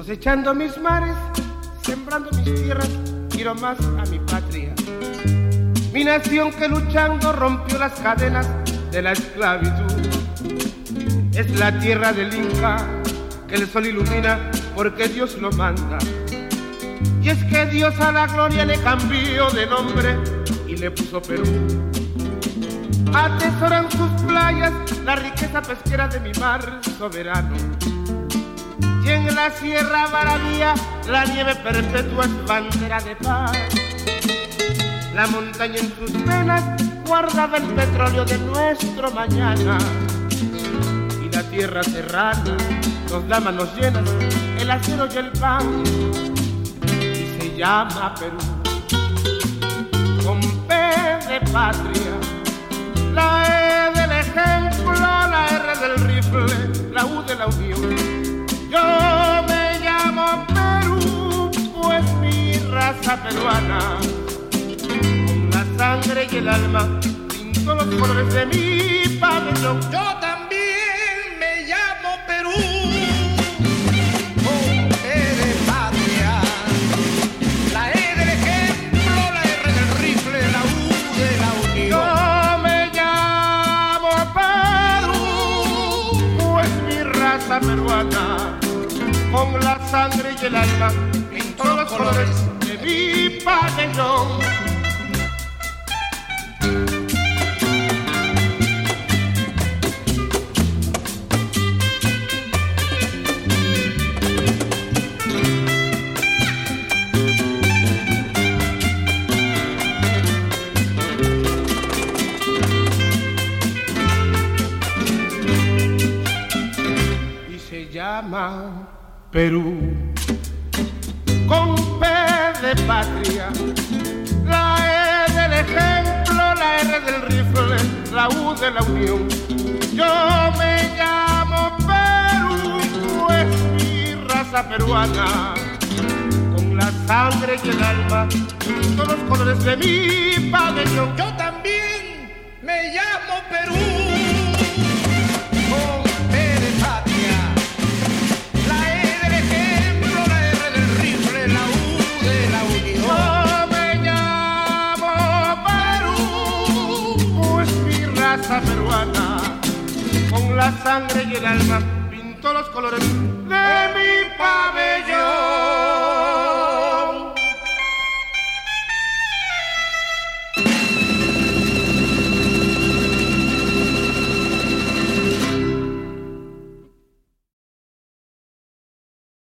cosechando mis mares, sembrando mis tierras, quiero más a mi patria. Mi nación que luchando rompió las cadenas de la esclavitud. Es la tierra del Inca que el sol ilumina porque Dios lo manda. Y es que Dios a la gloria le cambió de nombre y le puso Perú. Atesoran sus playas la riqueza pesquera de mi mar soberano. La Sierra Maravilla la nieve perpetua es bandera de paz. La montaña en sus venas guardaba el petróleo de nuestro mañana. Y la tierra serrana nos da manos llenas el acero y el pan. Y se llama Perú. Con P de patria. La E del ejemplo, la R del rifle, la U de la unión. Yo peruana sangre y el alma pinto los colores de mi pabellón. Yo también me llamo Perú. Con E de patria, la E del ejemplo, la R del rifle, la U de la unión. Yo me llamo Perú, pues mi raza peruana, con la sangre y el alma pinto los colores pabellón. llama Perú. Con patria, la E del ejemplo, la R del rifle, la U de la unión. Yo me llamo Perú, pues mi raza peruana, con la sangre y el alma, todos los colores de mi pabellón. Yo también me llamo Perú. Peruana, con la sangre y el alma, pinto los colores mi.